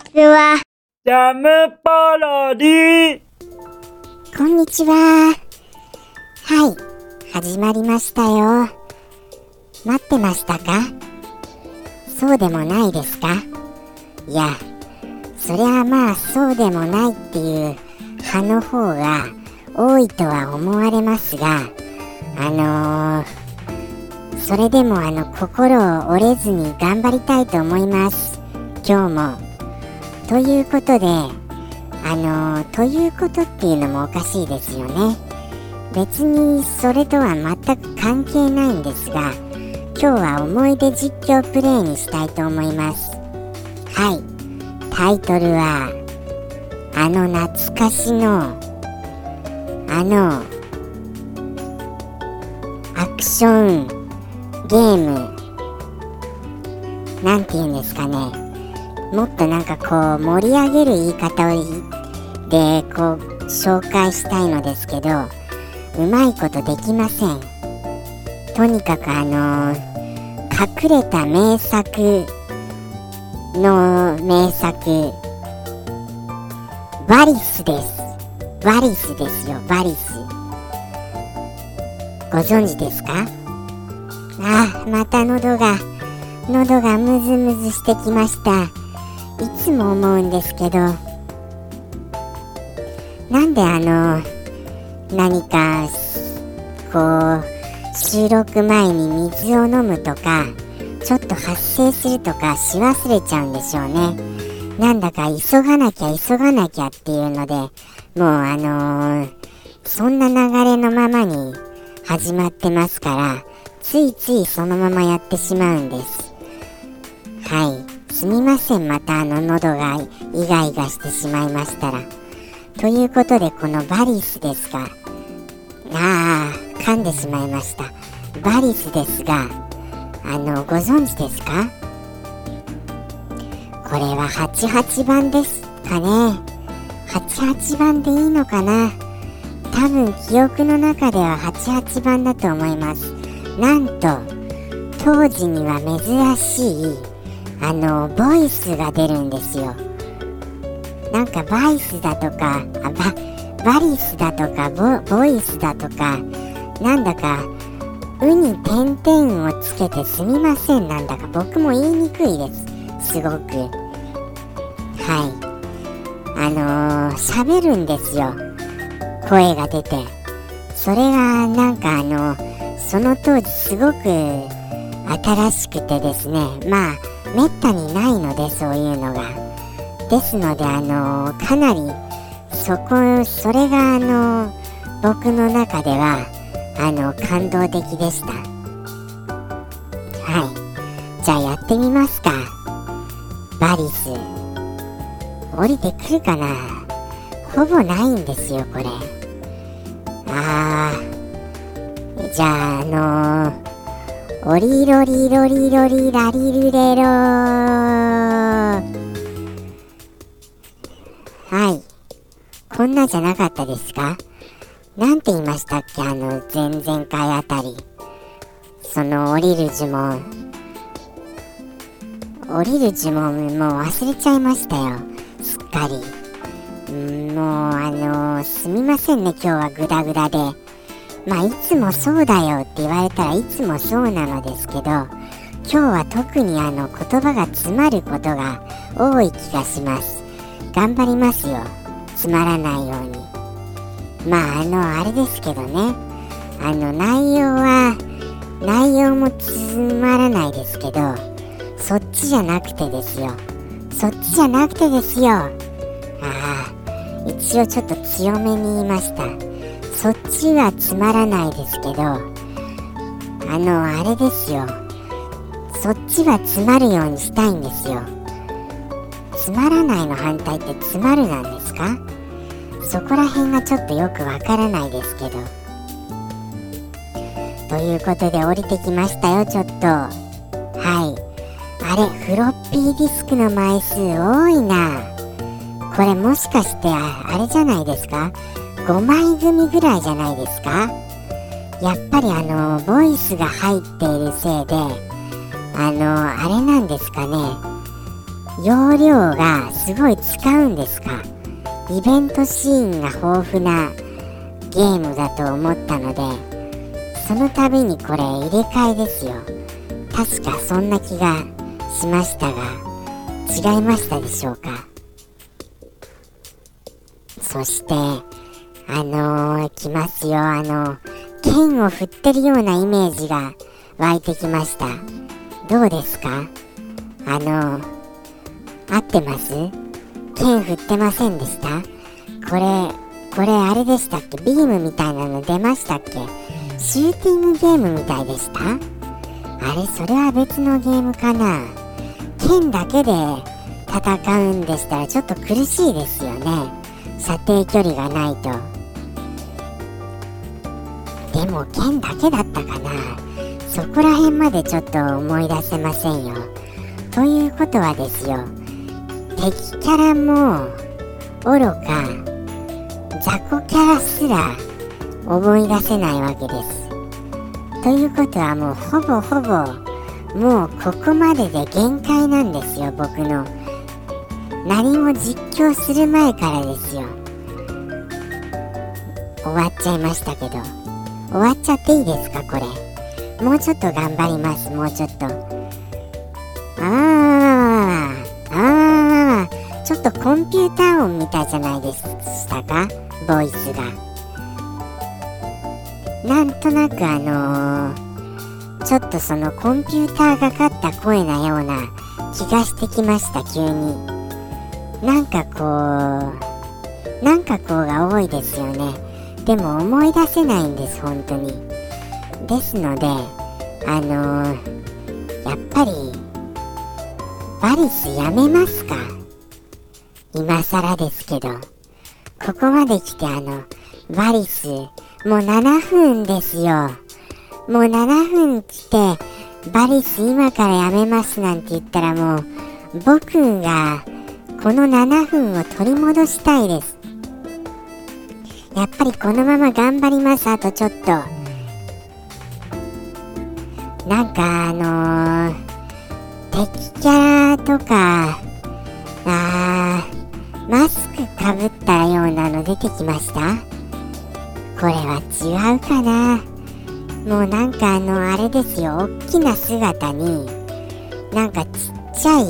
ちは。ジャムパロディこんにちは。はい、始まりましたよ。待ってましたか？そうでもないですか？いや、そりゃまあそうでもないっていう派の方が多いとは思われますが、あのー、それでもあの心を折れずに頑張りたいと思います。今日も。ということで、あのということっていうのもおかしいですよね。別にそれとは全く関係ないんですが今日は思い出実況プレイにしたいと思います。はい。タイトルはあの懐かしのあのアクションゲーム。なんて言うんですかね。もっとなんかこう盛り上げる言い方をでこう紹介したいのですけどうまいことできません。とにかくあの隠れた名作の名作。ワリスです。ワリスですよ。ワリス。ご存知ですか？あまた喉が喉がムズムズしてきました。いつも思うんですけどなんであの何かこう収録前に水を飲むとかちょっと発生するとかし忘れちゃうんでしょうね。なんだか急がなきゃ急がなきゃっていうのでもうあのー、そんな流れのままに始まってますからついついそのままやってしまうんです。はい。すみません。またあの喉がイガイガしてしまいましたら。ということでこのバリスですが。ああ噛んでしまいました。バリスですが。あのご存知ですか？これは88番ですかね。88番でいいのかな？多分記憶の中では88番だと思います。なんと当時には珍しいあのボイスが出るんですよ。なんかバイスだとかあバリスだとかボボイスだとかなんだか「う」に点々をつけてすみません。なんだか僕も言いにくいです。すごく。はい。あの喋、ー、るんですよ。声が出て。それがなんかあのその当時すごく新しくてですね。まあめったにないのでそういうのが。ですのであのかなりそこそれがあの僕の中ではあの感動的でした。はい。じゃあやってみますか。バリス。降りてくるかな。ほぼないんですよこれ。あー。じゃああのー、オリロリロリロリラリルレロはい。こんなじゃなかったですか？なんて言いましたっけ？あの前々回あたり。その降りる呪文。降りる呪文もう忘れちゃいましたよ。すっかり。んもうあのー、すみませんね今日はグダグダで。まあいつもそうだよって言われたらいつもそうなのですけど今日は特にあの言葉が詰まることが多い気がします。頑張りますよ。つまらないように。まああのあれですけどね。あの内容は内容もつまらないですけどそっちじゃなくてですよ。そっちじゃなくてですよ。ああ一応ちょっと強めに言いました。そっちはつまらないですけどあのあれですよ。そっちは詰まるようにしたいんですよ。つまらないの反対って詰まるなんですか？そこら辺がちょっとよくわからないですけど。ということで降りてきましたよちょっと。はい。あれフロッピーディスクの枚数多いな。これもしかしてあれじゃないですか？5枚組ぐらいじゃないですか。やっぱりあのボイスが入っているせいであのあれなんですかね。容量がすごい使うんですか。イベントシーンが豊富なゲームだと思ったのでその度にこれ入れ替えですよ。確かそんな気がしましたが違いましたでしょうか。そしてあのー、来ますよ。あの剣を振ってるようなイメージが湧いてきました。どうですか？あの合ってます？剣振ってませんでした？これこれあれでしたっけ？ビームみたいなの出ましたっけ？シューティングゲームみたいでした？あれそれは別のゲームかな？剣だけで戦うんでしたらちょっと苦しいですよね。射程距離がないと。でも剣だけだったかな。そこら辺までちょっと思い出せませんよ。ということはですよ。敵キャラも愚か雑魚キャラすら思い出せないわけです。ということはもうほぼほぼもうここまでで限界なんですよ僕の。何も実況する前からですよ。終わっちゃいましたけど。終わっちゃっていいですかこれ。もうちょっと頑張りますもうちょっと。ああああちょっとコンピューター音みたいじゃないでしたかボイスが。なんとなくあのー、ちょっとそのコンピューターがかった声なような気がしてきました急に。なんかこうなんかこうが多いですよね。でも思い出せないんです本当に。ですのであのー、やっぱりバリスやめますか。今更ですけど。ここまで来てあのバリスもう7分ですよ。もう7分来てバリス今からやめますなんて言ったらもう僕がこの7分を取り戻したいです。やっぱりこのまま頑張ります。あとちょっと。なんかあのー、敵キャラとかあーマスクかぶったようなの出てきました？これは違うかな？もうなんかあのあれですよ。大きな姿になんかちっちゃい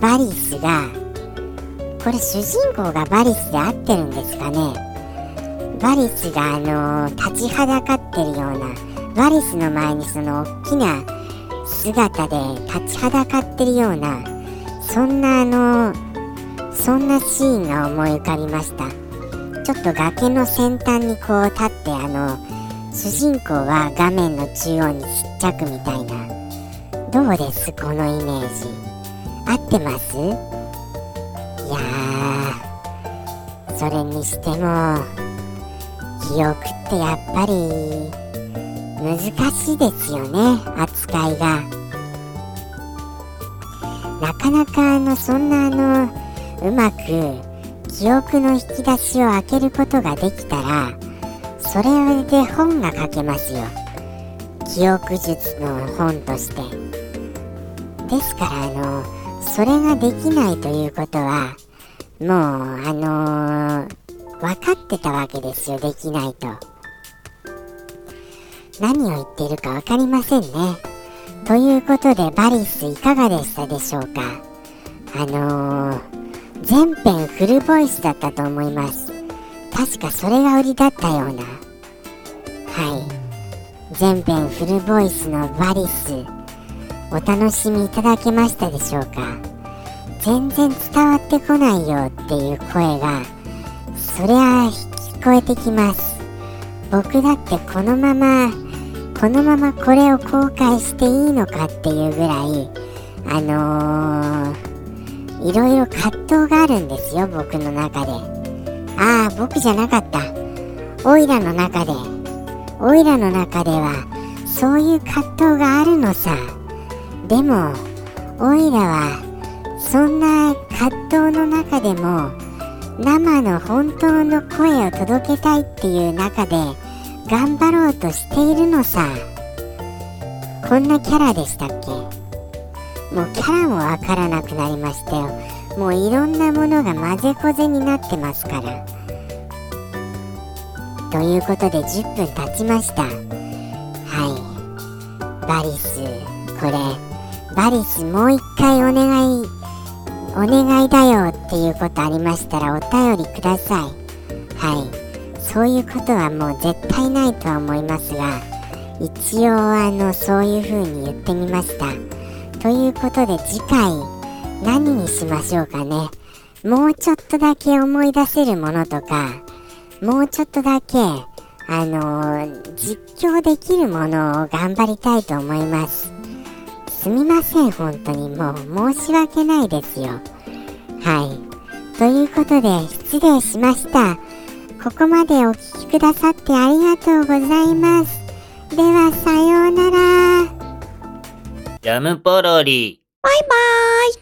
バリスがこれ主人公がバリスで合ってるんですかね？バリスがあの立ちはだかってるようなバリスの前にその大きな姿で立ちはだかってるようなそんなあのそんなシーンが思い浮かびました。ちょっと崖の先端にこう立ってあの主人公は画面の中央にちっちゃくみたいな。どうです？このイメージ。合ってます？いやそれにしても記憶ってやっぱり難しいですよね扱いが。なかなかあのそんなあのうまく記憶の引き出しを開けることができたらそれで本が書けますよ。記憶術の本として。ですからあのそれができないということはもうあのー、分かってたわけですよできないと。何を言っているか分かりませんね。ということでバリスいかがでしたでしょうか。あのー、全編フルボイスだったと思います。確かそれが売りだったような。はい。全編フルボイスのバリス。お楽しみいただけましたでしょうか。全然伝わってこないよっていう声がそりゃ聞こえてきます。僕だってこのままこのままこれを公開していいのかっていうぐらいあのー、いろいろ葛藤があるんですよ僕の中で。ああ僕じゃなかった。オイラの中で。オイラの中ではそういう葛藤があるのさ。でもオイラはそんな葛藤の中でも生の本当の声を届けたいっていう中で頑張ろうとしているのさ。こんなキャラでしたっけ？もうキャラもわからなくなりましたよ。もういろんなものが混ぜこぜになってますから。ということで10分経ちました。はい。バリスこれ。バリスもう一回お願い。お願いだよっていうことありましたらお便りください。はい。そういうことはもう絶対ないとは思いますが一応あのそういう風に言ってみました。ということで次回何にしましょうかね。もうちょっとだけ思い出せるものとかもうちょっとだけあのー実況できるものを頑張りたいと思います。すみません本当にもう申し訳ないですよ。はい。ということで失礼しました。ここまでお聞きくださってありがとうございます。ではさようなら。ジャムポロリ。バイバーイ